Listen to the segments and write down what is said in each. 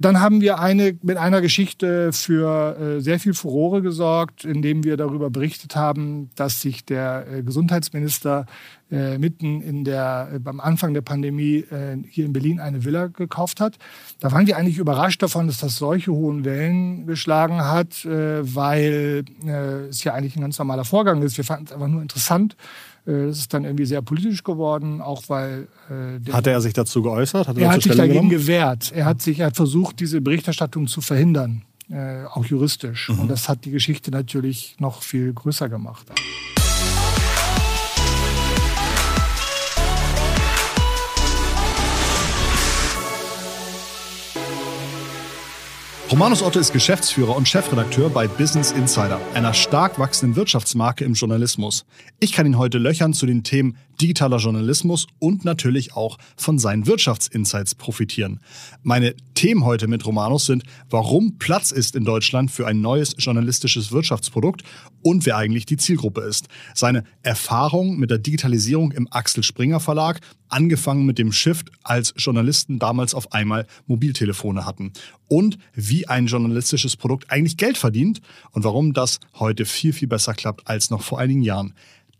Dann haben wir eine, mit einer Geschichte für äh, sehr viel Furore gesorgt, indem wir darüber berichtet haben, dass sich der äh, Gesundheitsminister äh, mitten in der, äh, beim Anfang der Pandemie äh, hier in Berlin eine Villa gekauft hat. Da waren wir eigentlich überrascht davon, dass das solche hohen Wellen geschlagen hat, äh, weil äh, es ja eigentlich ein ganz normaler Vorgang ist. Wir fanden es einfach nur interessant. Äh, das ist dann irgendwie sehr politisch geworden, auch weil. Äh, hat er sich dazu geäußert? Hat er, er hat sich dagegen genommen? gewehrt. Er hat sich, er hat versucht, diese Berichterstattung zu verhindern, äh, auch juristisch. Mhm. Und das hat die Geschichte natürlich noch viel größer gemacht. Romanus Otto ist Geschäftsführer und Chefredakteur bei Business Insider, einer stark wachsenden Wirtschaftsmarke im Journalismus. Ich kann ihn heute löchern zu den Themen digitaler Journalismus und natürlich auch von seinen Wirtschaftsinsights profitieren. Meine Themen heute mit Romanus sind, warum Platz ist in Deutschland für ein neues journalistisches Wirtschaftsprodukt und wer eigentlich die Zielgruppe ist. Seine Erfahrung mit der Digitalisierung im Axel Springer Verlag, angefangen mit dem Shift, als Journalisten damals auf einmal Mobiltelefone hatten. Und wie ein journalistisches Produkt eigentlich Geld verdient und warum das heute viel, viel besser klappt als noch vor einigen Jahren.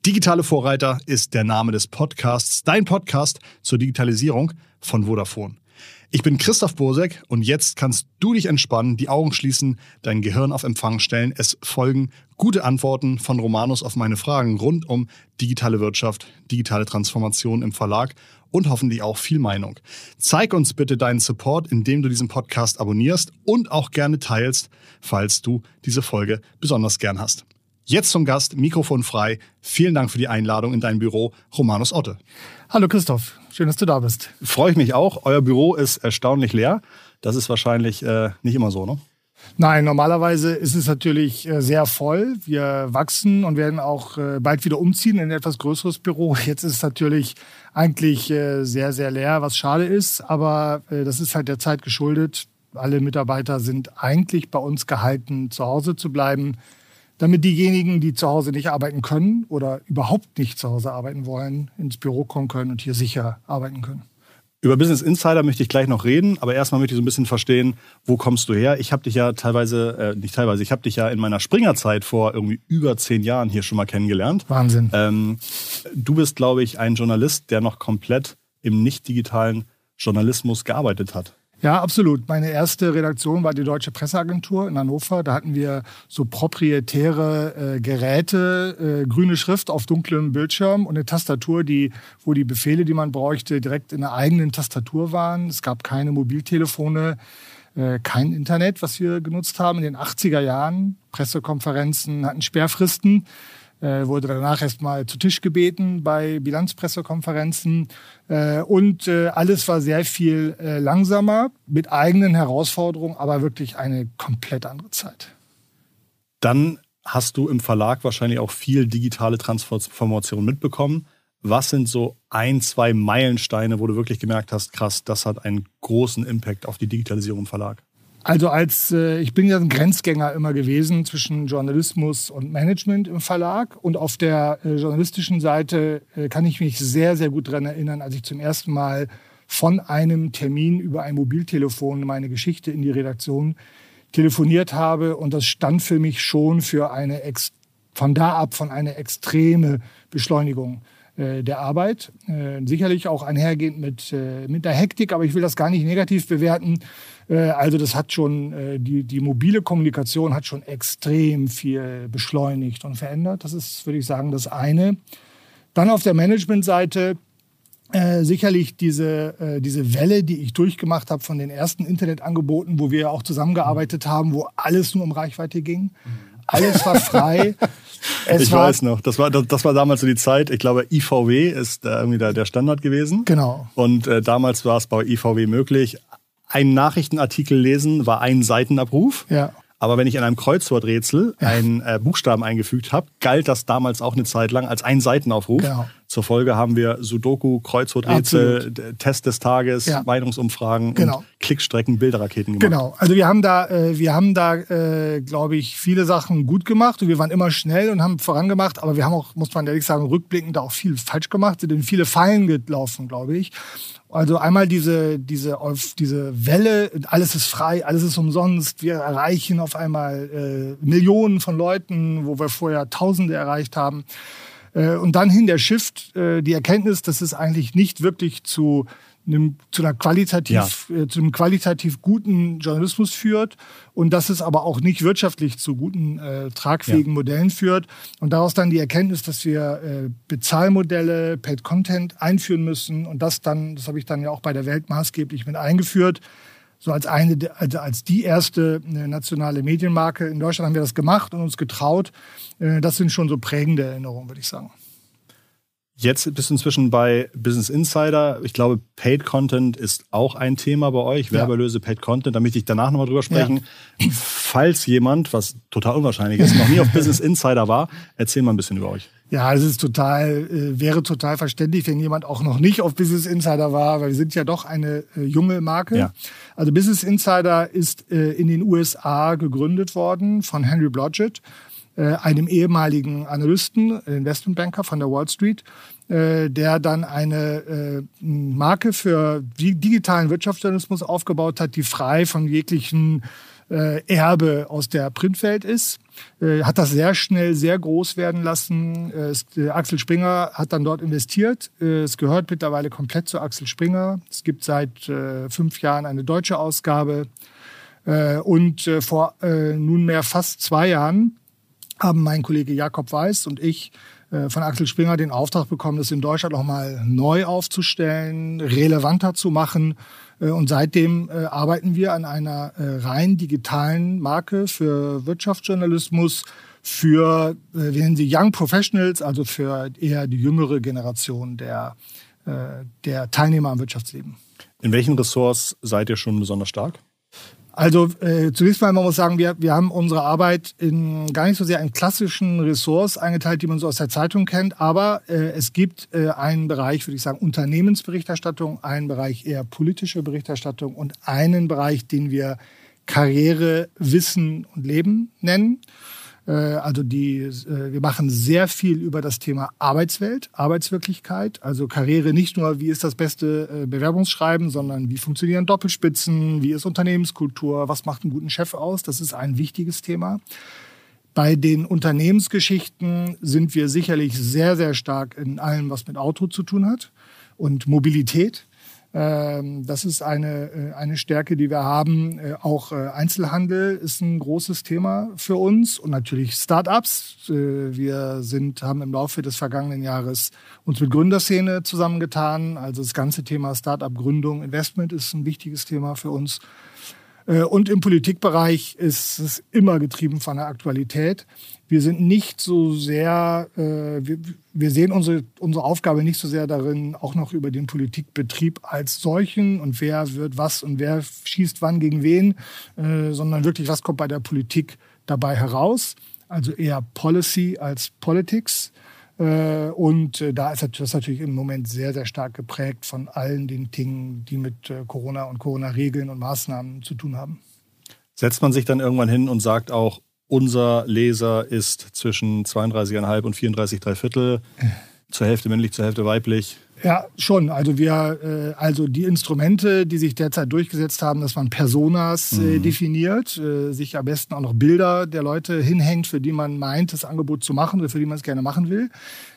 Digitale Vorreiter ist der Name des Podcasts, dein Podcast zur Digitalisierung von Vodafone. Ich bin Christoph Bosek und jetzt kannst du dich entspannen, die Augen schließen, dein Gehirn auf Empfang stellen. Es folgen gute Antworten von Romanus auf meine Fragen rund um digitale Wirtschaft, digitale Transformation im Verlag und hoffentlich auch viel Meinung. Zeig uns bitte deinen Support, indem du diesen Podcast abonnierst und auch gerne teilst, falls du diese Folge besonders gern hast. Jetzt zum Gast, Mikrofon frei. Vielen Dank für die Einladung in dein Büro, Romanus Otte. Hallo Christoph, schön, dass du da bist. Freue ich mich auch. Euer Büro ist erstaunlich leer. Das ist wahrscheinlich äh, nicht immer so, ne? Nein, normalerweise ist es natürlich äh, sehr voll. Wir wachsen und werden auch äh, bald wieder umziehen in ein etwas größeres Büro. Jetzt ist es natürlich eigentlich äh, sehr, sehr leer, was schade ist. Aber das ist halt der Zeit geschuldet. Alle Mitarbeiter sind eigentlich bei uns gehalten, zu Hause zu bleiben damit diejenigen, die zu Hause nicht arbeiten können oder überhaupt nicht zu Hause arbeiten wollen, ins Büro kommen können und hier sicher arbeiten können. Über Business Insider möchte ich gleich noch reden, aber erstmal möchte ich so ein bisschen verstehen, wo kommst du her? Ich habe dich ja teilweise, äh, nicht teilweise, ich habe dich ja in meiner Springerzeit vor irgendwie über zehn Jahren hier schon mal kennengelernt. Wahnsinn. Ähm, du bist, glaube ich, ein Journalist, der noch komplett im nicht digitalen Journalismus gearbeitet hat. Ja, absolut. Meine erste Redaktion war die Deutsche Presseagentur in Hannover. Da hatten wir so proprietäre äh, Geräte, äh, grüne Schrift auf dunklem Bildschirm und eine Tastatur, die, wo die Befehle, die man bräuchte, direkt in der eigenen Tastatur waren. Es gab keine Mobiltelefone, äh, kein Internet, was wir genutzt haben in den 80er Jahren. Pressekonferenzen hatten Sperrfristen wurde danach erstmal zu Tisch gebeten bei Bilanzpressekonferenzen. Äh, und äh, alles war sehr viel äh, langsamer, mit eigenen Herausforderungen, aber wirklich eine komplett andere Zeit. Dann hast du im Verlag wahrscheinlich auch viel digitale Transformation mitbekommen. Was sind so ein, zwei Meilensteine, wo du wirklich gemerkt hast, krass, das hat einen großen Impact auf die Digitalisierung im Verlag? Also als äh, ich bin ja ein Grenzgänger immer gewesen zwischen Journalismus und Management im Verlag und auf der äh, journalistischen Seite äh, kann ich mich sehr sehr gut daran erinnern, als ich zum ersten Mal von einem Termin über ein Mobiltelefon meine Geschichte in die Redaktion telefoniert habe und das stand für mich schon für eine ex von da ab von einer extreme Beschleunigung äh, der Arbeit. Äh, sicherlich auch einhergehend mit, äh, mit der Hektik, aber ich will das gar nicht negativ bewerten. Äh, also das hat schon, äh, die, die mobile Kommunikation hat schon extrem viel beschleunigt und verändert. Das ist, würde ich sagen, das eine. Dann auf der Managementseite äh, sicherlich diese, äh, diese Welle, die ich durchgemacht habe von den ersten Internetangeboten, wo wir auch zusammengearbeitet haben, wo alles nur um Reichweite ging. Alles war frei. Es ich war, weiß noch, das war, das, war damals so die Zeit, ich glaube, IVW ist irgendwie der, der Standard gewesen. Genau. Und äh, damals war es bei IVW möglich, einen Nachrichtenartikel lesen war ein Seitenabruf. Ja. Aber wenn ich in einem Kreuzworträtsel einen äh, Buchstaben eingefügt habe, galt das damals auch eine Zeit lang als ein Seitenaufruf. Genau. Zur Folge haben wir Sudoku, Kreuzworträtsel, Test des Tages, ja. Meinungsumfragen, genau. Klickstrecken, Bilderraketen gemacht. Genau, also wir haben da, äh, wir haben da, äh, glaube ich, viele Sachen gut gemacht und wir waren immer schnell und haben vorangemacht, aber wir haben auch, muss man ehrlich sagen, rückblickend auch viel falsch gemacht, sind in viele Fallen gelaufen, glaube ich. Also einmal diese, diese, auf diese Welle, alles ist frei, alles ist umsonst. Wir erreichen auf einmal äh, Millionen von Leuten, wo wir vorher Tausende erreicht haben. Äh, und dann hin der Shift, äh, die Erkenntnis, dass es eigentlich nicht wirklich zu einem, zu, einer qualitativ, ja. äh, zu einem qualitativ guten Journalismus führt und dass es aber auch nicht wirtschaftlich zu guten, äh, tragfähigen ja. Modellen führt. Und daraus dann die Erkenntnis, dass wir äh, Bezahlmodelle, Paid Content einführen müssen und das dann, das habe ich dann ja auch bei der Welt maßgeblich mit eingeführt, so als eine, also als die erste äh, nationale Medienmarke. In Deutschland haben wir das gemacht und uns getraut. Äh, das sind schon so prägende Erinnerungen, würde ich sagen. Jetzt bist du inzwischen bei Business Insider. Ich glaube, Paid Content ist auch ein Thema bei euch. Ja. Paid Content. Da möchte ich danach nochmal drüber sprechen. Ja. Falls jemand, was total unwahrscheinlich ist, noch nie auf Business Insider war, erzähl mal ein bisschen über euch. Ja, es ist total, äh, wäre total verständlich, wenn jemand auch noch nicht auf Business Insider war, weil wir sind ja doch eine äh, junge Marke. Ja. Also Business Insider ist äh, in den USA gegründet worden von Henry Blodgett einem ehemaligen Analysten, Investmentbanker von der Wall Street, äh, der dann eine äh, Marke für digitalen Wirtschaftsjournalismus aufgebaut hat, die frei von jeglichen Erbe aus der Printwelt ist. Hat das sehr schnell sehr groß werden lassen. Axel Springer hat dann dort investiert. Es gehört mittlerweile komplett zu Axel Springer. Es gibt seit fünf Jahren eine deutsche Ausgabe. Und vor nunmehr fast zwei Jahren haben mein Kollege Jakob Weiß und ich äh, von Axel Springer den Auftrag bekommen, das in Deutschland nochmal neu aufzustellen, relevanter zu machen. Äh, und seitdem äh, arbeiten wir an einer rein digitalen Marke für Wirtschaftsjournalismus, für, wir nennen sie Young Professionals, also für eher die jüngere Generation der, der Teilnehmer am Wirtschaftsleben. In welchen Ressorts seid ihr schon besonders stark? Also äh, zunächst mal, man muss sagen, wir, wir haben unsere Arbeit in gar nicht so sehr in klassischen Ressorts eingeteilt, die man so aus der Zeitung kennt, aber äh, es gibt äh, einen Bereich, würde ich sagen, Unternehmensberichterstattung, einen Bereich eher politische Berichterstattung und einen Bereich, den wir Karriere, Wissen und Leben nennen. Äh, also die, äh, wir machen sehr viel über das Thema Arbeitswelt, Arbeitswirklichkeit, also Karriere nicht nur, wie ist das beste äh, Bewerbungsschreiben, sondern wie funktionieren Doppelspitzen, wie ist Unternehmenskultur, was macht einen guten Chef aus, das ist ein wichtiges Thema. Bei den Unternehmensgeschichten sind wir sicherlich sehr, sehr stark in allem, was mit Auto zu tun hat und Mobilität. Ähm, das ist eine, äh, eine Stärke, die wir haben. Äh, auch äh, Einzelhandel ist ein großes Thema für uns und natürlich Startups. Wir sind, haben im Laufe des vergangenen Jahres uns mit Gründerszene zusammengetan. Also das ganze Thema Startup-Gründung, Investment ist ein wichtiges Thema für uns. Und im Politikbereich ist es immer getrieben von der Aktualität wir sind nicht so sehr, äh, wir sehen unsere, unsere Aufgabe nicht so sehr darin, auch noch über den Politikbetrieb als solchen und wer wird was und wer schießt wann gegen wen, äh, sondern wirklich, was kommt bei der Politik dabei heraus. Also eher Policy als Politics. Äh, und äh, da ist das natürlich im Moment sehr, sehr stark geprägt von allen den Dingen, die mit äh, Corona und Corona-Regeln und Maßnahmen zu tun haben. Setzt man sich dann irgendwann hin und sagt auch, unser Leser ist zwischen 32,5 und 34,3 Viertel. Zur Hälfte männlich, zur Hälfte weiblich. Ja, schon. Also wir, äh, also die Instrumente, die sich derzeit durchgesetzt haben, dass man Personas äh, mhm. definiert, äh, sich am besten auch noch Bilder der Leute hinhängt, für die man meint, das Angebot zu machen oder für die man es gerne machen will.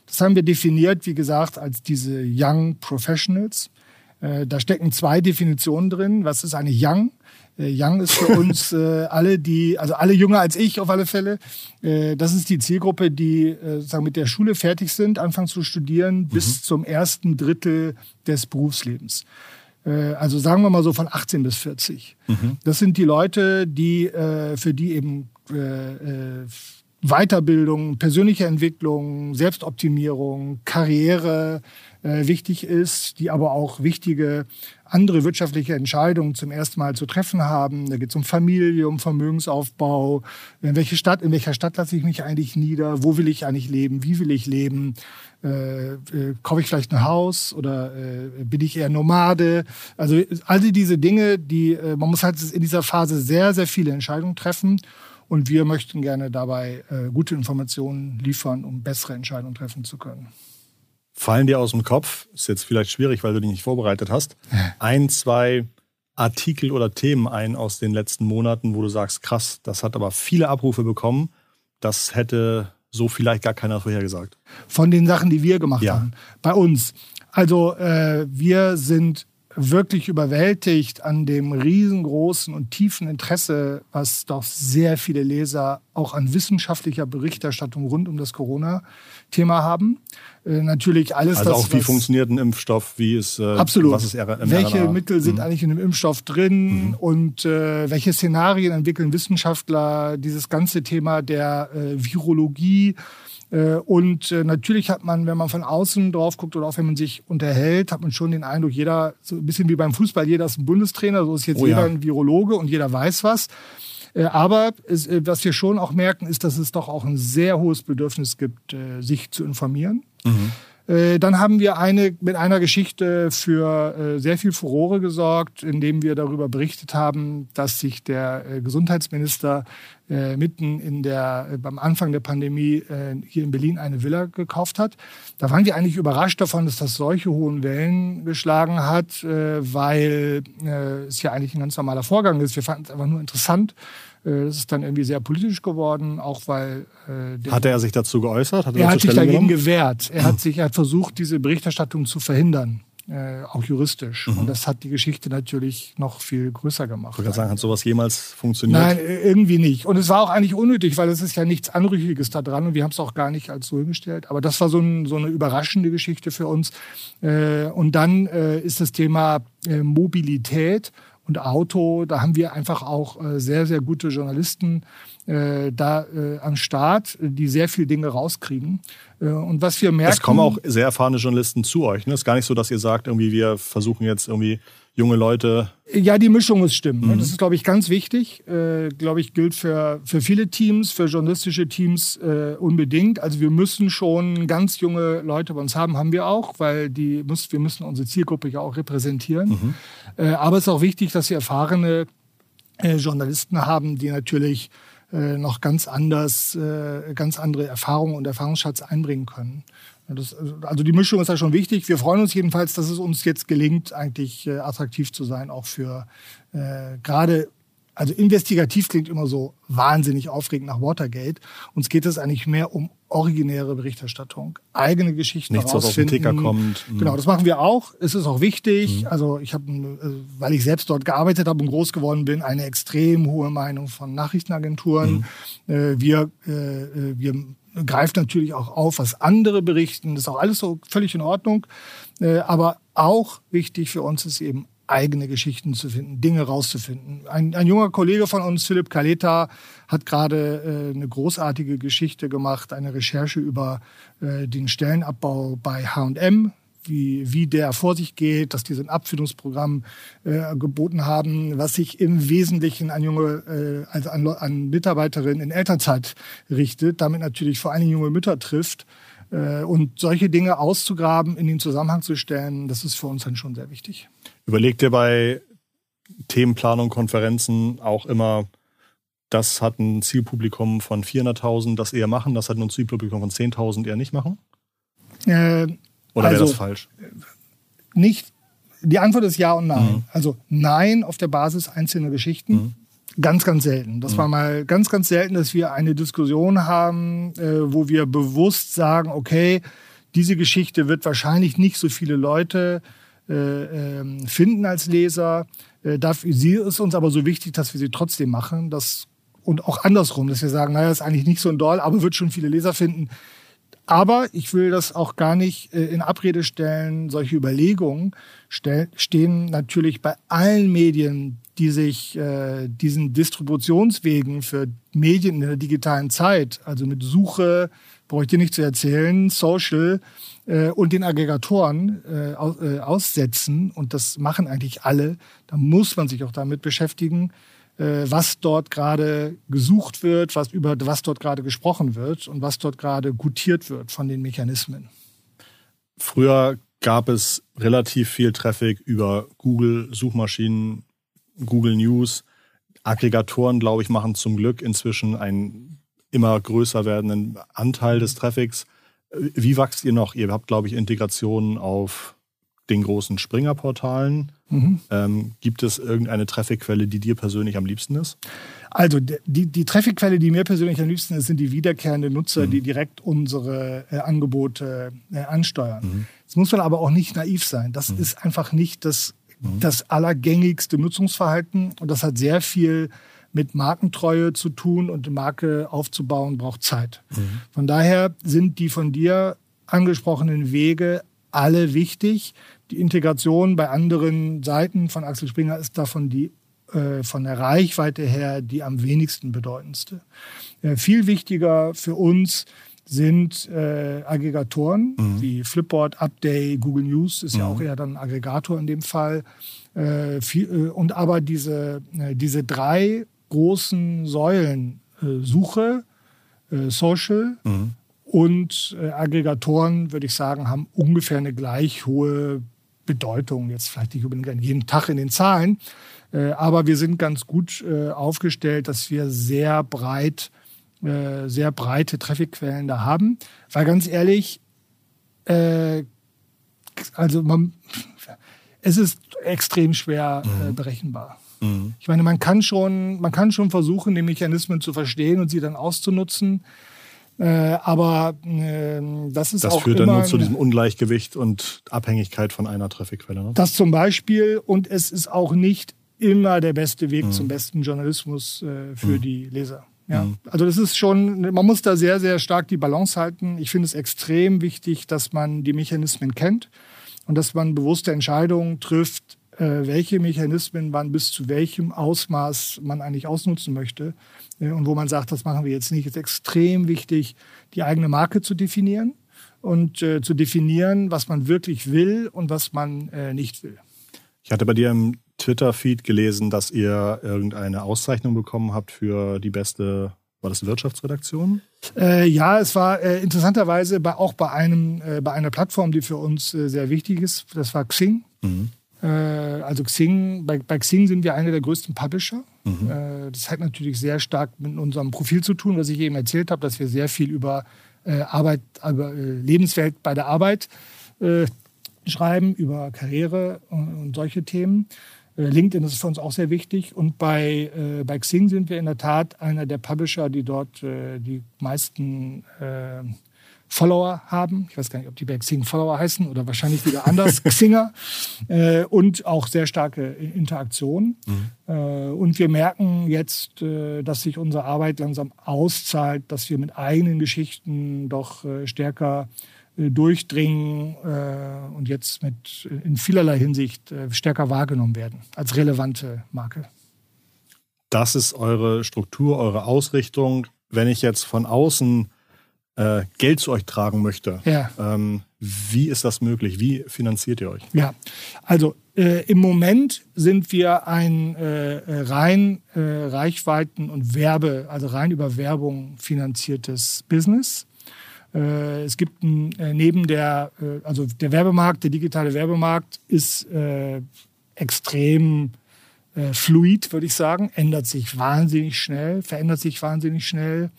Das haben wir definiert, wie gesagt, als diese Young Professionals. Äh, da stecken zwei Definitionen drin. Was ist eine Young? Äh, Young ist für uns äh, alle, die, also alle jünger als ich auf alle Fälle. Äh, das ist die Zielgruppe, die äh, sagen, mit der Schule fertig sind, anfangen zu studieren, mhm. bis zum ersten Drittel des Berufslebens. Äh, also sagen wir mal so von 18 bis 40. Mhm. Das sind die Leute, die äh, für die eben Weiterbildung, persönliche Entwicklung, Selbstoptimierung, Karriere, äh, wichtig ist, die aber auch wichtige andere wirtschaftliche Entscheidungen zum ersten Mal zu treffen haben. Da geht es um Familie, um Vermögensaufbau. In welche Stadt, in welcher Stadt lasse ich mich eigentlich nieder? Wo will ich eigentlich leben? Wie will ich leben? Äh, äh, kaufe ich vielleicht ein Haus oder äh, bin ich eher Nomade? Also all diese Dinge, die äh, man muss halt in dieser Phase sehr, sehr viele Entscheidungen treffen. Und wir möchten gerne dabei äh, gute Informationen liefern, um bessere Entscheidungen treffen zu können. Fallen dir aus dem Kopf, ist jetzt vielleicht schwierig, weil du dich nicht vorbereitet hast, ein, zwei Artikel oder Themen ein aus den letzten Monaten, wo du sagst, krass, das hat aber viele Abrufe bekommen, das hätte so vielleicht gar keiner vorhergesagt. Von den Sachen, die wir gemacht ja. haben. Bei uns. Also äh, wir sind wirklich überwältigt an dem riesengroßen und tiefen Interesse, was doch sehr viele Leser auch an wissenschaftlicher Berichterstattung rund um das Corona-Thema haben. Äh, natürlich alles also das, auch wie funktioniert ein Impfstoff, wie ist äh, absolut. was ist RNA? Welche Mittel sind mhm. eigentlich in dem Impfstoff drin mhm. und äh, welche Szenarien entwickeln Wissenschaftler? Dieses ganze Thema der äh, Virologie und äh, natürlich hat man, wenn man von außen drauf guckt oder auch wenn man sich unterhält, hat man schon den Eindruck, jeder, so ein bisschen wie beim Fußball, jeder ist ein Bundestrainer, so ist jetzt oh, jeder ja. ein Virologe und jeder weiß was. Äh, aber was wir schon auch merken, ist, dass es doch auch ein sehr hohes Bedürfnis gibt, sich zu informieren. Mhm. Äh, dann haben wir eine, mit einer Geschichte für äh, sehr viel Furore gesorgt, indem wir darüber berichtet haben, dass sich der äh, Gesundheitsminister mitten in der, beim Anfang der Pandemie hier in Berlin eine Villa gekauft hat. Da waren wir eigentlich überrascht davon, dass das solche hohen Wellen geschlagen hat, weil es ja eigentlich ein ganz normaler Vorgang ist. Wir fanden es einfach nur interessant das ist dann irgendwie sehr politisch geworden, auch weil. Äh, Hatte er sich dazu geäußert? Hat er, er hat sich dagegen genommen? gewehrt. Er hat sich er hat versucht, diese Berichterstattung zu verhindern. Äh, auch juristisch. Mhm. Und das hat die Geschichte natürlich noch viel größer gemacht. Ich würde sagen, hat sowas jemals funktioniert? Nein, äh, irgendwie nicht. Und es war auch eigentlich unnötig, weil es ist ja nichts Anrüchiges da dran und wir haben es auch gar nicht als so hingestellt. Aber das war so, ein, so eine überraschende Geschichte für uns. Äh, und dann äh, ist das Thema Mobilität und Auto. Da haben wir einfach auch äh, sehr, sehr gute Journalisten äh, da äh, am Start, die sehr viel Dinge rauskriegen. Und was wir merken. Es kommen auch sehr erfahrene Journalisten zu euch. Ne? Es ist gar nicht so, dass ihr sagt, irgendwie wir versuchen jetzt irgendwie junge Leute. Ja, die Mischung muss stimmen. Mhm. Das ist, glaube ich, ganz wichtig. Äh, glaube ich, gilt für, für viele Teams, für journalistische Teams äh, unbedingt. Also wir müssen schon ganz junge Leute bei uns haben, haben wir auch, weil die muss, wir müssen unsere Zielgruppe ja auch repräsentieren. Mhm. Äh, aber es ist auch wichtig, dass wir erfahrene äh, Journalisten haben, die natürlich äh, noch ganz anders, äh, ganz andere Erfahrungen und Erfahrungsschatz einbringen können. Das, also die Mischung ist ja schon wichtig. Wir freuen uns jedenfalls, dass es uns jetzt gelingt, eigentlich äh, attraktiv zu sein, auch für äh, gerade, also investigativ klingt immer so wahnsinnig aufregend nach Watergate. Uns geht es eigentlich mehr um originäre Berichterstattung, eigene Geschichten Nichts, rausfinden. Was auf den Ticker kommt. Mhm. Genau, das machen wir auch. Es ist auch wichtig. Mhm. Also ich habe, äh, weil ich selbst dort gearbeitet habe und groß geworden bin, eine extrem hohe Meinung von Nachrichtenagenturen. Mhm. Äh, wir, äh, wir greift natürlich auch auf, was andere berichten. Das ist auch alles so völlig in Ordnung. Äh, aber auch wichtig für uns ist eben eigene Geschichten zu finden, Dinge rauszufinden. Ein, ein junger Kollege von uns, Philipp Kaleta, hat gerade äh, eine großartige Geschichte gemacht, eine Recherche über äh, den Stellenabbau bei H&M wie, wie der vor sich geht, dass die so ein Abfindungsprogramm äh, geboten haben, was sich im Wesentlichen an junge, äh, also an, an Mitarbeiterinnen in Elternzeit richtet, damit natürlich vor Dingen junge Mütter trifft. Äh, und solche Dinge auszugraben, in den Zusammenhang zu stellen, das ist für uns dann schon sehr wichtig. Überlegt ihr bei Themenplanung, Konferenzen auch immer, das hat ein Zielpublikum von 400.000, das eher machen, das hat ein Zielpublikum von 10.000 eher nicht machen? Äh, oder also, wäre das falsch? Nicht. Die Antwort ist ja und nein. Mhm. Also nein auf der Basis einzelner Geschichten. Mhm. Ganz, ganz selten. Das mhm. war mal ganz, ganz selten, dass wir eine Diskussion haben, äh, wo wir bewusst sagen, okay, diese Geschichte wird wahrscheinlich nicht so viele Leute äh, äh, finden als Leser. Äh, dafür, sie ist uns aber so wichtig, dass wir sie trotzdem machen. Das, und auch andersrum, dass wir sagen, naja, ist eigentlich nicht so ein Doll, aber wird schon viele Leser finden. Aber ich will das auch gar nicht äh, in Abrede stellen. Solche Überlegungen stehen natürlich bei allen Medien, die sich äh, diesen Distributionswegen für Medien in der digitalen Zeit, also mit Suche, brauche ich dir nicht zu erzählen, Social äh, und den Aggregatoren aus, aussetzen, und das machen eigentlich alle, da muss man sich auch damit beschäftigen, was dort gerade gesucht wird, was über was dort gerade gesprochen wird und was dort gerade gutiert wird von den Mechanismen. Früher gab es relativ viel Traffic über Google, Suchmaschinen, Google News. Aggregatoren, glaube ich, machen zum Glück inzwischen einen immer größer werdenden Anteil des Traffics. Wie wächst ihr noch? Ihr habt, glaube ich, Integrationen auf den großen Springer-Portalen. Mhm. Ähm, gibt es irgendeine Trafficquelle, die dir persönlich am liebsten ist? Also die, die Trafficquelle, die mir persönlich am liebsten ist, sind die wiederkehrenden Nutzer, mhm. die direkt unsere äh, Angebote äh, ansteuern. Mhm. Jetzt muss man aber auch nicht naiv sein. Das mhm. ist einfach nicht das, mhm. das allergängigste Nutzungsverhalten und das hat sehr viel mit Markentreue zu tun und eine Marke aufzubauen braucht Zeit. Mhm. Von daher sind die von dir angesprochenen Wege alle wichtig. Die Integration bei anderen Seiten von Axel Springer ist davon die äh, von der Reichweite her die am wenigsten bedeutendste. Äh, viel wichtiger für uns sind äh, Aggregatoren mhm. wie Flipboard, Update, Google News ist mhm. ja auch eher dann ein Aggregator in dem Fall. Äh, viel, und aber diese, diese drei großen Säulen, Suche, Social mhm. und Aggregatoren, würde ich sagen, haben ungefähr eine gleich hohe Bedeutung. Jetzt vielleicht nicht unbedingt jeden Tag in den Zahlen, äh, aber wir sind ganz gut äh, aufgestellt, dass wir sehr breit, äh, sehr breite Trafficquellen da haben. Weil ganz ehrlich, also man, es ist extrem schwer mhm. berechenbar. Mhm. Ich meine, man kann, schon, man kann schon versuchen, die Mechanismen zu verstehen und sie dann auszunutzen. Äh, aber äh, das ist das auch. Das führt dann nur zu diesem Ungleichgewicht und Abhängigkeit von einer Trafficquelle. Ne? Das zum Beispiel. Und es ist auch nicht immer der beste Weg mhm. zum besten Journalismus äh, für mhm. die Leser. Ja, mhm. also das ist schon, man muss da sehr, sehr stark die Balance halten. Ich finde es extrem wichtig, dass man die Mechanismen kennt und dass man bewusste Entscheidungen trifft, welche Mechanismen man bis zu welchem Ausmaß man eigentlich ausnutzen möchte. Äh, und wo man sagt, das machen wir jetzt nicht, ist extrem wichtig, die eigene Marke zu definieren und äh, zu definieren, was man wirklich will und was man äh, nicht will. Ich hatte bei dir im Twitter-Feed gelesen, dass ihr irgendeine Auszeichnung bekommen habt für die beste, war das Wirtschaftsredaktion? Äh, ja, es war äh, interessanterweise bei, auch bei, einem, äh, bei einer Plattform, die für uns äh, sehr wichtig ist. Das war Xing. Mhm. Äh, also Xing, bei, bei, Xing sind wir einer der größten Publisher. Mhm. Äh, das hat natürlich sehr stark mit unserem Profil zu tun, was ich eben erzählt habe, dass wir sehr viel über Arbeit, über Lebenswelt bei der Arbeit schreiben, über Karriere und, und solche Themen. LinkedIn ist für uns auch sehr wichtig. Und bei, äh, bei Xing sind wir in der Tat einer der Publisher, die dort äh, die meisten äh, Follower haben. Ich weiß gar nicht, ob die bei Xing Follower heißen oder wahrscheinlich wieder anders, Xinger. Äh, und auch sehr starke Interaktion. Mhm. Äh, und wir merken jetzt, äh, dass sich unsere Arbeit langsam auszahlt, dass wir mit eigenen Geschichten doch äh, stärker äh, durchdringen äh, und jetzt mit in vielerlei Hinsicht stärker wahrgenommen werden als relevante Marke. Das ist eure Struktur, eure Ausrichtung. Wenn ich jetzt von außen äh, Geld zu euch tragen möchte, ja. ähm, wie ist das möglich? Wie finanziert ihr euch? Ja, also äh, im Moment sind wir ein äh, rein äh, Reichweiten- und Werbe, also rein über Werbung finanziertes Business. Äh, es gibt ein, äh, neben der, also der Werbemarkt, der digitale Werbemarkt ist extrem fluid, würde ich sagen, ändert sich wahnsinnig schnell, verändert sich wahnsinnig schnell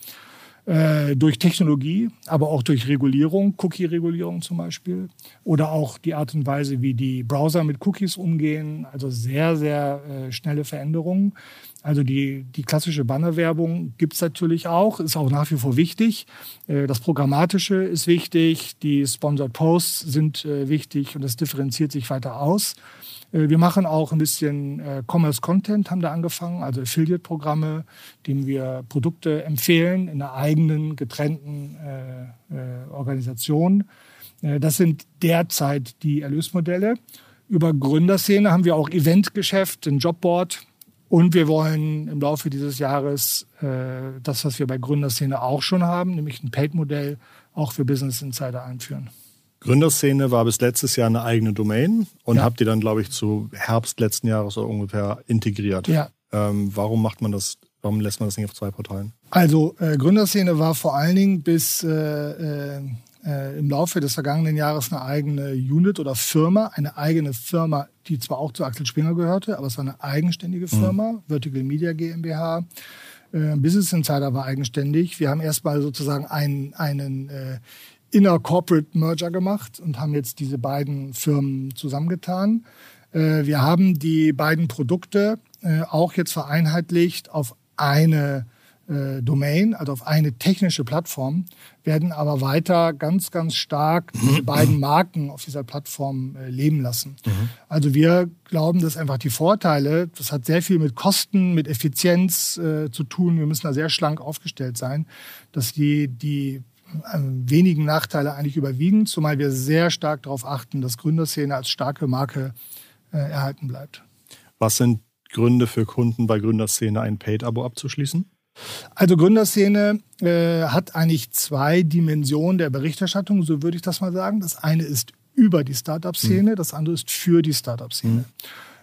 äh, durch Technologie, aber auch durch Regulierung, Cookie-Regulierung zum Beispiel, oder auch die Art und Weise, wie die Browser mit Cookies umgehen, also sehr, sehr äh, schnelle Veränderungen. Also die, die klassische Bannerwerbung gibt es natürlich auch, ist auch nach wie vor wichtig. Äh, das Programmatische ist wichtig, die Sponsored Posts sind äh, wichtig und das differenziert sich weiter aus. Äh, wir machen auch ein bisschen Commerce Content, haben da angefangen, also Affiliate-Programme, denen wir Produkte empfehlen in einer eigenen, getrennten Organisation. Das sind derzeit die Erlösmodelle. Über Gründerszene haben wir auch Eventgeschäft, ein Jobboard, Und wir wollen im Laufe dieses Jahres äh, das, was wir bei Gründerszene auch schon haben, nämlich ein Paid-Modell auch für Business Insider einführen. Gründerszene war bis letztes Jahr eine eigene Domain und ja. habt ihr dann, glaube ich, zu Herbst letzten Jahres so ungefähr integriert. Ja. Ähm, warum macht man das? Warum lässt man das nicht auf zwei Portalen? Also äh, Gründerszene war vor allen Dingen bis äh, äh, im Laufe des vergangenen Jahres eine eigene Unit oder Firma, eine eigene Firma, die zwar auch zu Axel Springer gehörte, aber es war eine eigenständige mhm. Firma, mhm. Vertical Media GmbH. Äh, Business Insider war eigenständig. Wir haben erstmal sozusagen einen, einen äh, Inner Corporate Merger gemacht und haben jetzt diese beiden Firmen zusammengetan. Äh, wir haben die beiden Produkte äh, auch jetzt vereinheitlicht auf eine äh, Domain, also auf eine technische Plattform, werden aber weiter ganz, ganz stark diese beiden Marken auf dieser Plattform äh, leben lassen. Mhm. Also wir glauben, dass einfach die Vorteile, das hat sehr viel mit Kosten, mit Effizienz äh, zu tun. Wir müssen da sehr schlank aufgestellt sein, dass die, die äh, wenigen Nachteile eigentlich überwiegen, zumal wir sehr stark darauf achten, dass Gründerszene als starke Marke äh, erhalten bleibt. Was sind Gründe für Kunden bei Gründerszene ein Paid-Abo abzuschließen? Also Gründerszene äh, hat eigentlich zwei Dimensionen der Berichterstattung, so würde ich das mal sagen. Das eine ist über die Startup-Szene, mhm. das andere ist für die Startup-Szene. Mhm.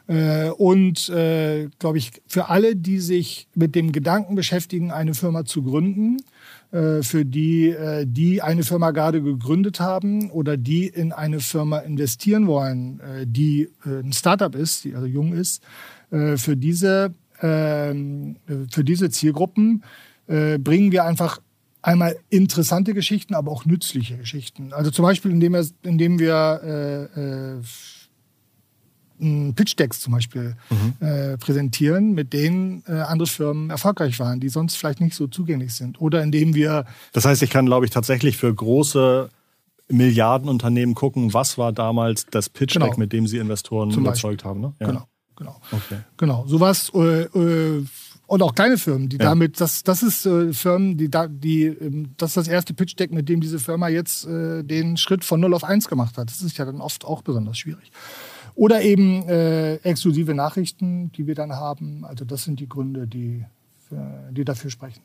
Äh, und äh, glaube ich, für alle, die sich mit dem Gedanken beschäftigen, eine Firma zu gründen, äh, für die, äh, die eine Firma gerade gegründet haben oder die in eine Firma investieren wollen, die ein Startup ist, die also jung ist, für diese ähm, für diese Zielgruppen äh, bringen wir einfach einmal interessante Geschichten, aber auch nützliche Geschichten. Also zum Beispiel, indem wir, indem wir äh, äh, Pitch-Decks zum Beispiel mhm. äh, präsentieren, mit denen äh, andere Firmen erfolgreich waren, die sonst vielleicht nicht so zugänglich sind. Oder indem wir. Das heißt, ich kann, glaube ich, tatsächlich für große Milliardenunternehmen gucken, was war damals das Pitch-Deck, genau. mit dem sie Investoren zum überzeugt Beispiel. haben. Ne? Ja. Genau genau. Okay. Genau, sowas äh, äh, und auch kleine Firmen, die ja. damit, das, das ist äh, Firmen, die da, die, ähm, das ist das erste Pitch-Deck, mit dem diese Firma jetzt äh, den Schritt von 0 auf 1 gemacht hat. Das ist ja dann oft auch besonders schwierig. Oder eben äh, exklusive Nachrichten, die wir dann haben. Also das sind die Gründe, die, die dafür sprechen.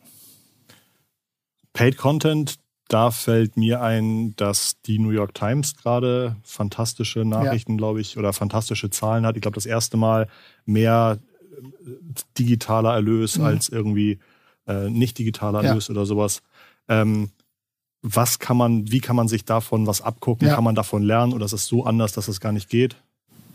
Paid Content, da fällt mir ein, dass die New York Times gerade fantastische Nachrichten, ja. glaube ich, oder fantastische Zahlen hat. Ich glaube, das erste Mal mehr äh, digitaler Erlös mhm. als irgendwie äh, nicht digitaler Erlös ja. oder sowas. Ähm, was kann man, wie kann man sich davon was abgucken? Ja. Kann man davon lernen oder ist es so anders, dass es gar nicht geht?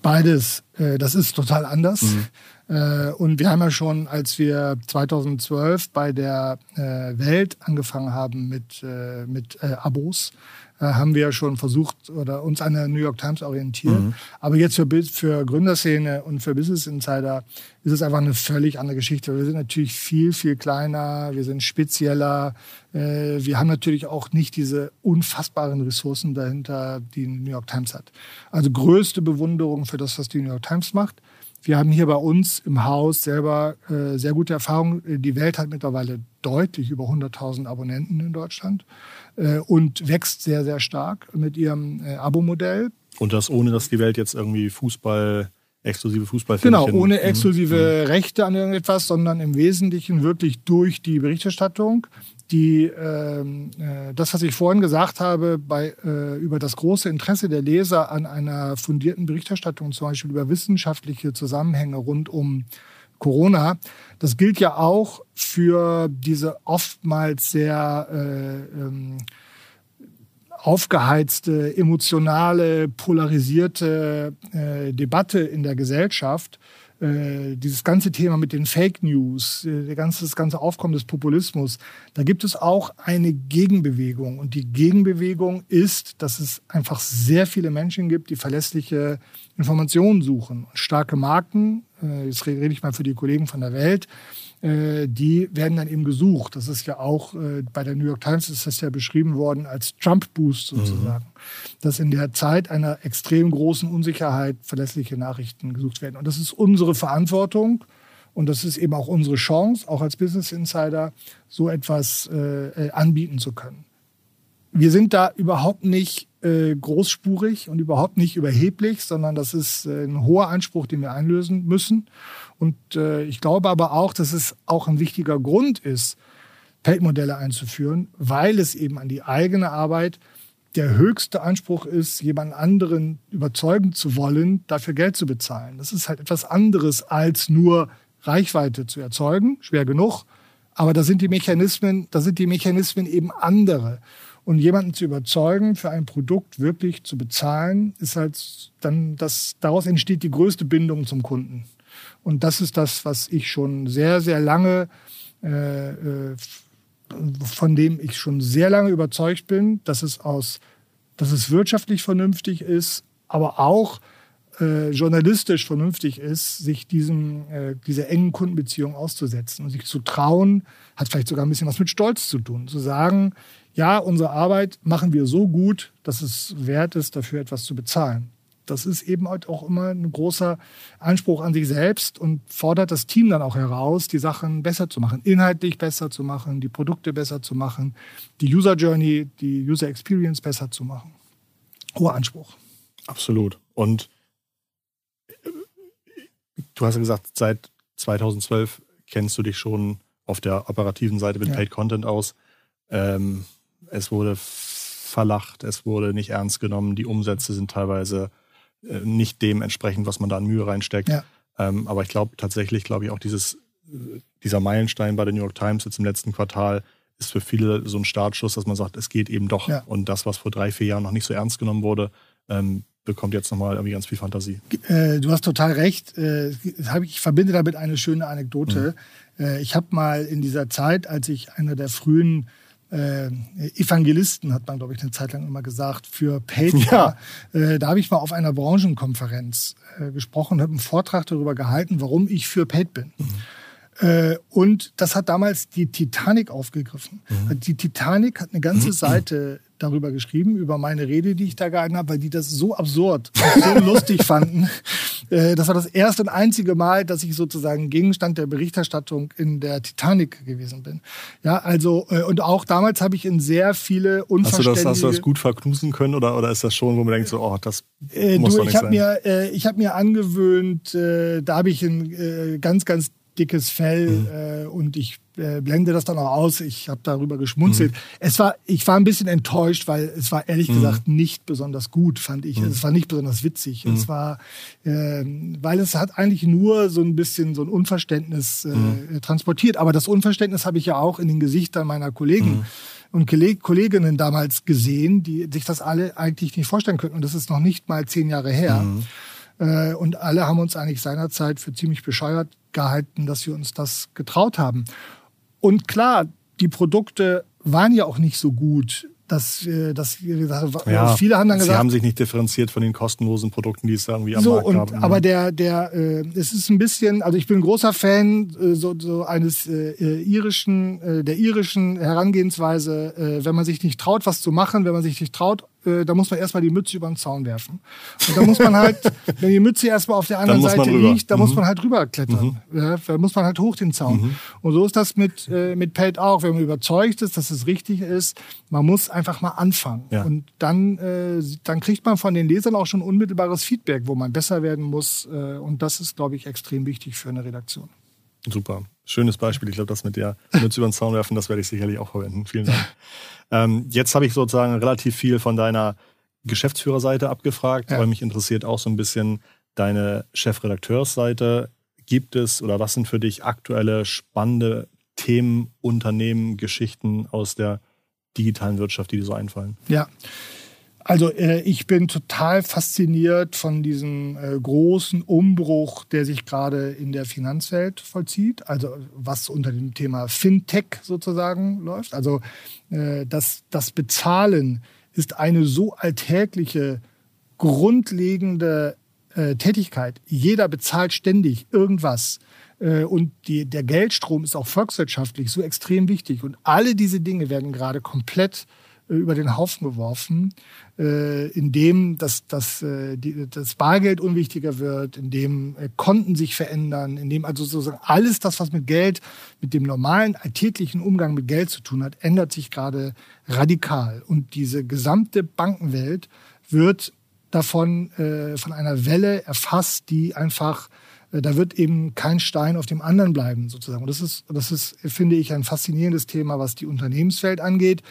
Beides, äh, das ist total anders. Mhm. Äh, und wir haben ja schon, als wir 2012 bei der äh, Welt angefangen haben mit, mit Abos, haben wir ja schon versucht oder uns an der New York Times orientiert. Mhm. Aber jetzt für, für Gründerszene und für Business Insider ist es einfach eine völlig andere Geschichte. Wir sind natürlich viel, viel kleiner, wir sind spezieller. Wir haben natürlich auch nicht diese unfassbaren Ressourcen dahinter, die die New York Times hat. Also größte Bewunderung für das, was die New York Times macht. Wir haben hier bei uns im Haus selber äh, sehr gute Erfahrungen. Die Welt hat mittlerweile deutlich über 100.000 Abonnenten in Deutschland äh, und wächst sehr, sehr stark mit ihrem äh, Abo-Modell. Und das ohne, dass die Welt jetzt irgendwie Fußball exklusive Fußballfilmchen. Genau, ohne exklusive mhm. Rechte an irgendetwas, sondern im Wesentlichen wirklich durch die Berichterstattung, die ähm, äh, das, was ich vorhin gesagt habe, bei, äh, über das große Interesse der Leser an einer fundierten Berichterstattung, zum Beispiel über wissenschaftliche Zusammenhänge rund um Corona, das gilt ja auch für diese oftmals sehr äh, ähm, aufgeheizte, emotionale, polarisierte äh, Debatte in der Gesellschaft, äh, dieses ganze Thema mit den Fake News, äh, ganze, das ganze Aufkommen des Populismus, da gibt es auch eine Gegenbewegung. Und die Gegenbewegung ist, dass es einfach sehr viele Menschen gibt, die verlässliche Informationen suchen. Starke Marken, äh, jetzt rede ich mal für die Kollegen von der Welt, die werden dann eben gesucht. Das ist ja auch bei der New York Times ist das ja beschrieben worden als Trump-Boost mhm. sozusagen, mhm. Dass in der Zeit einer extrem großen Unsicherheit verlässliche Nachrichten gesucht werden. Und das ist unsere Verantwortung. Und das ist eben auch unsere Chance, auch als Business Insider, so etwas äh, anbieten zu können. wir sind da überhaupt nicht äh, großspurig und überhaupt nicht überheblich, sondern das ist äh, ein hoher Anspruch, den wir einlösen müssen. Und äh, ich glaube aber auch, dass es auch ein wichtiger Grund ist, Feldmodelle einzuführen, weil es eben an die eigene Arbeit der höchste Anspruch ist, jemand anderen überzeugen zu wollen, dafür Geld zu bezahlen. Das ist halt etwas anderes als nur Reichweite zu erzeugen, schwer genug. Aber da sind die Mechanismen, da sind die Mechanismen eben andere. Und jemanden zu überzeugen, für ein Produkt wirklich zu bezahlen, ist halt dann, das, daraus entsteht die größte Bindung zum Kunden. Und das ist das, was ich schon sehr, sehr lange, äh, äh, von dem ich schon sehr lange überzeugt bin, dass es aus, dass es wirtschaftlich vernünftig ist, aber auch äh, journalistisch vernünftig ist, sich diesem, äh, dieser engen Kundenbeziehung auszusetzen und sich zu trauen, hat vielleicht sogar ein bisschen was mit Stolz zu tun. Zu sagen, ja, unsere Arbeit machen wir so gut, dass es wert ist, dafür etwas zu bezahlen. Das ist eben halt auch immer ein großer Anspruch an sich selbst und fordert das Team dann auch heraus, die Sachen besser zu machen, inhaltlich besser zu machen, die Produkte besser zu machen, die User Journey, die User Experience besser zu machen. Hoher Anspruch. Absolut. Und du hast ja gesagt, seit 2012 kennst du dich schon auf der operativen Seite mit ja. Paid Content aus. Ähm, es wurde verlacht, es wurde nicht ernst genommen, die Umsätze sind teilweise äh, nicht dem entsprechend, was man da an Mühe reinsteckt. Ja. Ähm, aber ich glaube tatsächlich, glaube ich, auch dieses, äh, dieser Meilenstein bei der New York Times jetzt im letzten Quartal ist für viele so ein Startschuss, dass man sagt, es geht eben doch. Ja. Und das, was vor drei, vier Jahren noch nicht so ernst genommen wurde, ähm, bekommt jetzt nochmal irgendwie ganz viel Fantasie. Äh, du hast total recht. Äh, ich verbinde damit eine schöne Anekdote. Mhm. Äh, ich habe mal in dieser Zeit, als ich einer der frühen äh, Evangelisten, hat man, glaube ich, eine Zeit lang immer gesagt, für Paid ja. Äh, da habe ich mal auf einer Branchenkonferenz äh, gesprochen, habe einen Vortrag darüber gehalten, warum ich für Paid bin. Mhm. Äh, und das hat damals die Titanic aufgegriffen. Mhm. Die Titanic hat eine ganze. Seite darüber geschrieben, über meine Rede, die ich da gehalten habe, weil die das so absurd, so lustig fanden. Äh, das war das erste und einzige Mal, dass ich sozusagen Gegenstand der Berichterstattung in der Titanic gewesen bin. Ja, also äh, und auch damals habe ich in sehr viele unverständliche... Hast du das, hast du das gut verknusen können oder, oder ist das schon, wo man denkt so, oh, das äh, muss du, doch nicht ich hab sein? Mir, äh, ich habe mir angewöhnt, äh, da habe ich ein äh, ganz, ganz dickes Fell mhm. äh, und ich äh, blende das dann auch aus. Ich habe darüber geschmunzelt. Mhm. Es war, ich war ein bisschen enttäuscht, weil es war ehrlich mhm. gesagt nicht besonders gut, fand ich. Mhm. Es war nicht besonders witzig. Es mhm. war, äh, weil es hat eigentlich nur so ein bisschen so ein Unverständnis äh, mhm. transportiert. Aber das Unverständnis habe ich ja auch in den Gesichtern meiner Kollegen und Kolleginnen damals gesehen, die sich das alle eigentlich nicht vorstellen könnten. Und das ist noch nicht mal zehn Jahre her. Äh, und alle haben uns eigentlich seinerzeit für ziemlich bescheuert gehalten, dass wir uns das getraut haben. Und klar, die Produkte waren ja auch nicht so gut. Dass, dass, dass ja, viele haben dann gesagt, sie haben sich nicht differenziert von den kostenlosen Produkten, die es da irgendwie am so, Markt und, haben. Aber der, der, äh, es ist ein bisschen, also ich bin ein großer Fan äh, so, so eines äh, irischen, äh, der irischen Herangehensweise, äh, wenn man sich nicht traut, was zu machen, wenn man sich nicht traut, äh, da muss man erstmal die Mütze über den Zaun werfen. Und da muss man halt, wenn die Mütze erstmal auf der anderen Seite liegt, da mhm. muss man halt rüberklettern. Mhm. Ja, da muss man halt hoch den Zaun. Mhm. Und so ist das mit, äh, mit Paid auch. Wenn man überzeugt ist, dass es richtig ist, man muss einfach mal anfangen. Ja. Und dann, äh, dann kriegt man von den Lesern auch schon unmittelbares Feedback, wo man besser werden muss. Äh, und das ist, glaube ich, extrem wichtig für eine Redaktion. Super. Schönes Beispiel. Ich glaube, das mit der Mütze über den Zaun werfen, das werde ich sicherlich auch verwenden. Vielen Dank. Ähm, jetzt habe ich sozusagen relativ viel von deiner Geschäftsführerseite abgefragt, ja. weil mich interessiert auch so ein bisschen deine Chefredakteursseite. Gibt es oder was sind für dich aktuelle spannende Themen, Unternehmen, Geschichten aus der digitalen Wirtschaft, die dir so einfallen? Ja, also äh, ich bin total fasziniert von diesem äh, großen Umbruch, der sich gerade in der Finanzwelt vollzieht. Also was unter dem Thema Fintech sozusagen läuft. Also äh, das, das Bezahlen ist eine so alltägliche, grundlegende äh, Tätigkeit. Jeder bezahlt ständig irgendwas. Äh, und die, der Geldstrom ist auch volkswirtschaftlich so extrem wichtig. Und alle diese Dinge werden gerade komplett äh, über den Haufen geworfen, äh, indem das, das, äh, das Bargeld unwichtiger wird, indem äh, Konten sich verändern, indem also sozusagen alles das, was mit Geld, mit dem normalen alltäglichen Umgang mit Geld zu tun hat, ändert sich gerade radikal. Und diese gesamte Bankenwelt wird davon von einer Welle erfasst, die einfach da wird eben kein Stein auf dem anderen bleiben, sozusagen. Und das ist, das ist, finde ich, ein faszinierendes Thema, was die Unternehmenswelt angeht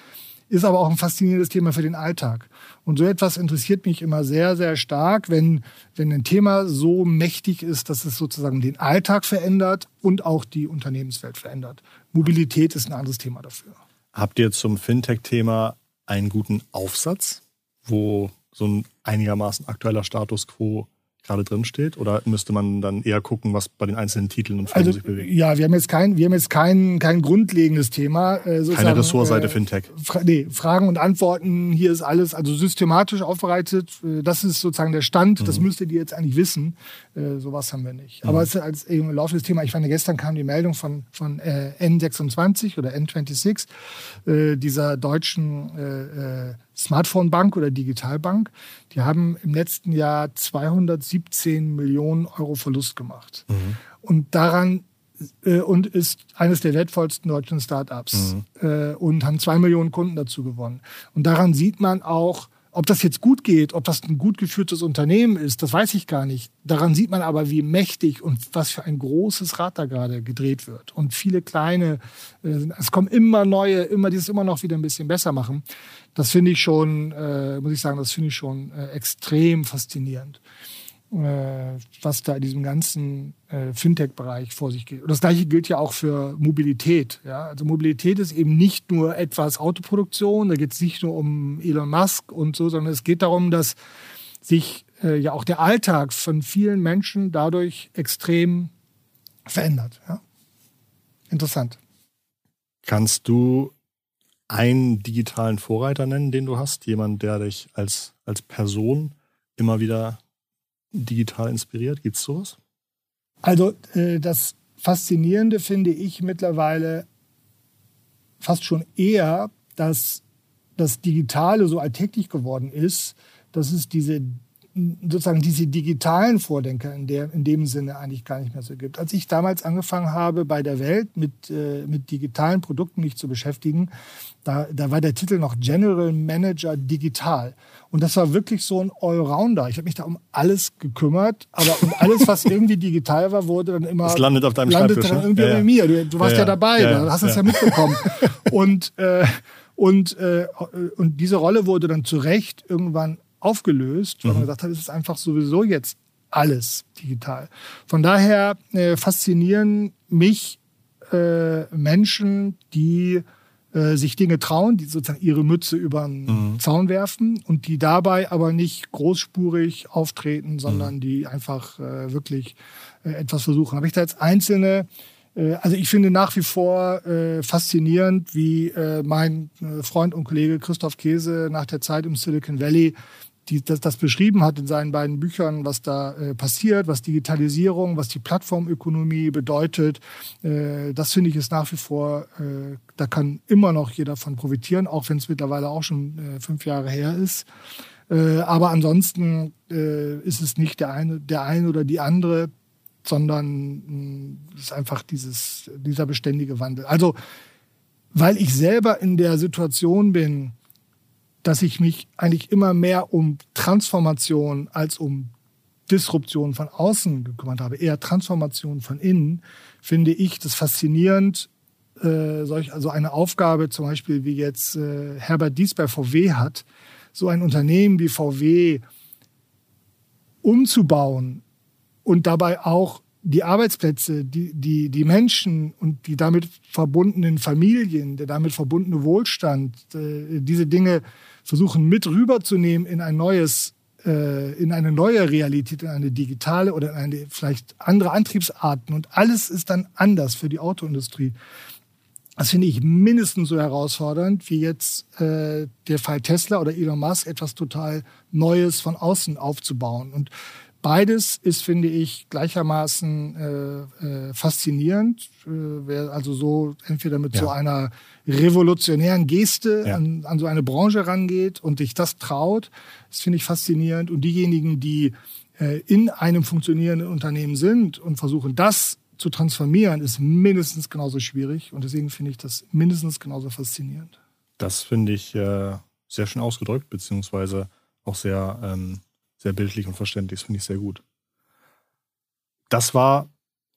ist aber auch ein faszinierendes Thema für den Alltag. Und so etwas interessiert mich immer sehr, sehr stark, wenn, wenn ein Thema so mächtig ist, dass es sozusagen den Alltag verändert und auch die Unternehmenswelt verändert. Mobilität ist ein anderes Thema dafür. Habt ihr zum Fintech-Thema einen guten Aufsatz, wo so ein einigermaßen aktueller Status quo gerade drin steht? Oder müsste man dann eher gucken, was bei den einzelnen Titeln und Filmen also, sich bewegt? Ja, wir haben jetzt kein, wir haben jetzt kein, kein grundlegendes Thema. Äh, Keine Ressortseite äh, Fintech. Fra nee, Fragen und Antworten, hier ist alles also systematisch aufbereitet. Äh, das ist sozusagen der Stand. Mhm. Das müsstet ihr jetzt eigentlich wissen. Äh, sowas haben wir nicht. Mhm. Aber es ist als im Laufe des Themas, ich fand, gestern kam die Meldung von, von äh, N26 oder N26, äh, dieser deutschen äh, äh, Smartphone-Bank oder Digitalbank, die haben im letzten Jahr 217 Millionen Euro Verlust gemacht. Mhm. Und daran äh, und ist eines der wertvollsten deutschen Startups mhm. äh, und haben zwei Millionen Kunden dazu gewonnen. Und daran sieht man auch, ob das jetzt gut geht, ob das ein gut geführtes Unternehmen ist, das weiß ich gar nicht. Daran sieht man aber, wie mächtig und was für ein großes Rad da gerade gedreht wird. Und viele kleine, äh, es kommen immer neue, immer dieses immer noch wieder ein bisschen besser machen. Das finde ich schon, äh, muss ich sagen, das finde ich schon äh, extrem faszinierend. Äh, was da in diesem ganzen äh, Fintech-Bereich vor sich geht. Und das gleiche gilt ja auch für Mobilität. Ja? Also Mobilität ist eben nicht nur etwas Autoproduktion, da geht es nicht nur um Elon Musk und so, sondern es geht darum, dass sich äh, ja auch der Alltag von vielen Menschen dadurch extrem verändert. Ja? Interessant. Kannst du einen digitalen Vorreiter nennen, den du hast? Jemand, der dich als, als Person immer wieder digital inspiriert? Gibt es sowas? Also äh, das Faszinierende finde ich mittlerweile fast schon eher, dass das Digitale so alltäglich geworden ist, dass es diese sozusagen diese digitalen Vordenker in, der, in dem Sinne eigentlich gar nicht mehr so gibt. Als ich damals angefangen habe, bei der Welt mit, äh, mit digitalen Produkten mich zu beschäftigen, da, da war der Titel noch General Manager Digital. Und das war wirklich so ein Allrounder. Ich habe mich da um alles gekümmert, aber um alles, was irgendwie digital war, wurde dann immer. Das landet auf deinem landet dann ne? irgendwie ja, bei mir. Du, du warst ja, ja dabei, ja, da hast es ja. mitbekommen. und, äh, und, äh, und diese Rolle wurde dann zu Recht irgendwann aufgelöst, weil mhm. man gesagt hat, es ist einfach sowieso jetzt alles digital. Von daher äh, faszinieren mich äh, Menschen, die äh, sich Dinge trauen, die sozusagen ihre Mütze über den mhm. Zaun werfen und die dabei aber nicht großspurig auftreten, sondern mhm. die einfach äh, wirklich äh, etwas versuchen. Habe ich da jetzt einzelne äh, also ich finde nach wie vor äh, faszinierend, wie äh, mein Freund und Kollege Christoph Käse nach der Zeit im Silicon Valley die, das, das beschrieben hat in seinen beiden Büchern, was da äh, passiert, was Digitalisierung, was die Plattformökonomie bedeutet. Äh, das finde ich ist nach wie vor, äh, da kann immer noch jeder von profitieren, auch wenn es mittlerweile auch schon äh, fünf Jahre her ist. Äh, aber ansonsten äh, ist es nicht der eine, der eine oder die andere, sondern es ist einfach dieses, dieser beständige Wandel. Also, weil ich selber in der Situation bin, dass ich mich eigentlich immer mehr um Transformation als um Disruption von außen gekümmert habe, eher Transformation von innen, finde ich das faszinierend, äh, solch, also eine Aufgabe zum Beispiel wie jetzt äh, Herbert Dies bei VW hat, so ein Unternehmen wie VW umzubauen und dabei auch die Arbeitsplätze, die, die, die Menschen und die damit verbundenen Familien, der damit verbundene Wohlstand, äh, diese Dinge versuchen mit rüberzunehmen in ein neues, äh, in eine neue Realität, in eine digitale oder in eine vielleicht andere Antriebsarten. Und alles ist dann anders für die Autoindustrie. Das finde ich mindestens so herausfordernd wie jetzt äh, der Fall Tesla oder Elon Musk, etwas total Neues von außen aufzubauen. Und Beides ist, finde ich, gleichermaßen äh, äh, faszinierend. Äh, wer also so entweder mit ja. so einer revolutionären Geste ja. an, an so eine Branche rangeht und sich das traut, das finde ich faszinierend. Und diejenigen, die äh, in einem funktionierenden Unternehmen sind und versuchen, das zu transformieren, ist mindestens genauso schwierig. Und deswegen finde ich das mindestens genauso faszinierend. Das finde ich äh, sehr schön ausgedrückt, beziehungsweise auch sehr, ähm, sehr bildlich und verständlich. Das finde ich sehr gut. Das war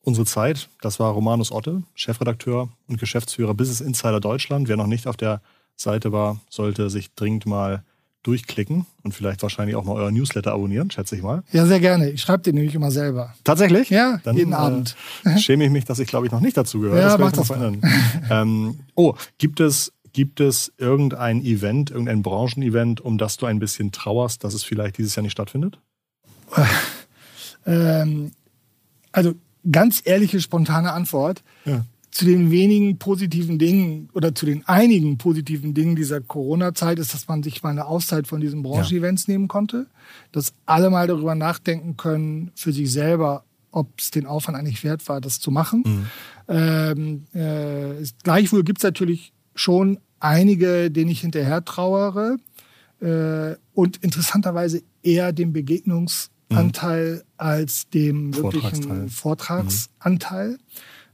unsere Zeit. Das war Romanus Otte, Chefredakteur und Geschäftsführer Business Insider Deutschland. Wer noch nicht auf der Seite war, sollte sich dringend mal durchklicken und vielleicht wahrscheinlich auch mal euer Newsletter abonnieren, schätze ich mal. Ja, sehr gerne. Ich schreibe den nämlich immer selber. Tatsächlich? Ja, Dann, jeden äh, Abend. schäme ich mich, dass ich glaube ich noch nicht dazu gehöre. Ja, das mach das ähm, Oh, gibt es Gibt es irgendein Event, irgendein Branchenevent, um das du ein bisschen trauerst, dass es vielleicht dieses Jahr nicht stattfindet? ähm, also ganz ehrliche, spontane Antwort. Ja zu den wenigen positiven Dingen oder zu den einigen positiven Dingen dieser Corona-Zeit ist, dass man sich mal eine Auszeit von diesen Branchen-Events ja. nehmen konnte, dass alle mal darüber nachdenken können für sich selber, ob es den Aufwand eigentlich wert war, das zu machen. Mhm. Ähm, äh, gleichwohl gibt es natürlich schon einige, denen ich hinterher trauere äh, und interessanterweise eher dem Begegnungsanteil mhm. als dem wirklichen Vortragsanteil.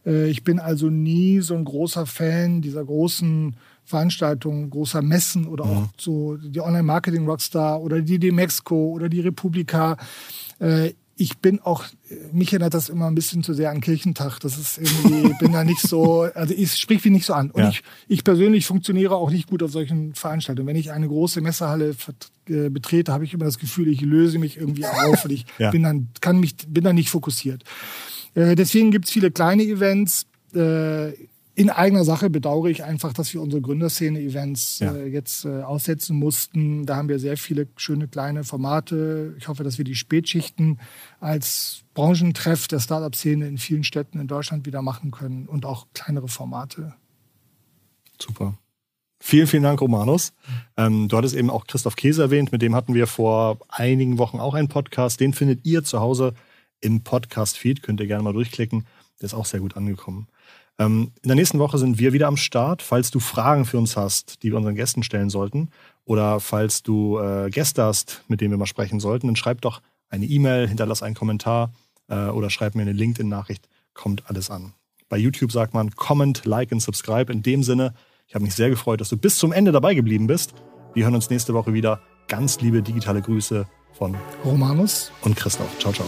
Mhm. Äh, ich bin also nie so ein großer Fan dieser großen Veranstaltungen, großer Messen oder auch so die Online-Marketing-Rockstar oder die Demexco oder die Republika. Äh, ich bin auch, mich erinnert das immer ein bisschen zu sehr an Kirchentag. Das ist irgendwie, bin da nicht so, also ich sprich mich nicht so an. Und ja. ich, ich persönlich funktioniere auch nicht gut auf solchen Veranstaltungen. Wenn ich eine große Messehalle äh, betrete, habe ich immer das Gefühl, ich löse mich irgendwie auf und ich ja. bin dann, kann mich, bin dann nicht fokussiert. Äh, deswegen gibt es viele kleine Events. In eigener Sache bedauere ich einfach, dass wir unsere Gründerszene-Events ja. äh, jetzt äh, aussetzen mussten. Da haben wir sehr viele schöne kleine Formate. Ich hoffe, dass wir die Spätschichten als Branchentreff der Startup-Szene in vielen Städten in Deutschland wieder machen können und auch kleinere Formate. Super. Vielen, vielen Dank, Romanus. Ähm, du hattest eben auch Christoph Käse erwähnt, mit dem hatten wir vor einigen Wochen auch einen Podcast. Den findet ihr zu Hause im Podcast-Feed. Könnt ihr gerne mal durchklicken. Der ist auch sehr gut angekommen. Ähm, in der nächsten Woche sind wir wieder am Start. Falls du Fragen für uns hast, die wir unseren Gästen stellen sollten, oder falls du äh, Gäste hast, mit denen wir mal sprechen sollten, dann schreib doch eine E-Mail, hinterlass einen Kommentar äh, oder schreib mir eine LinkedIn-Nachricht. Kommt alles an. Bei YouTube sagt man Comment, Like und Subscribe. In dem Sinne, ich habe mich sehr gefreut, dass du bis zum Ende dabei geblieben bist. Wir hören uns nächste Woche wieder. Ganz liebe digitale Grüße von Romanus und Christoph. Ciao, ciao.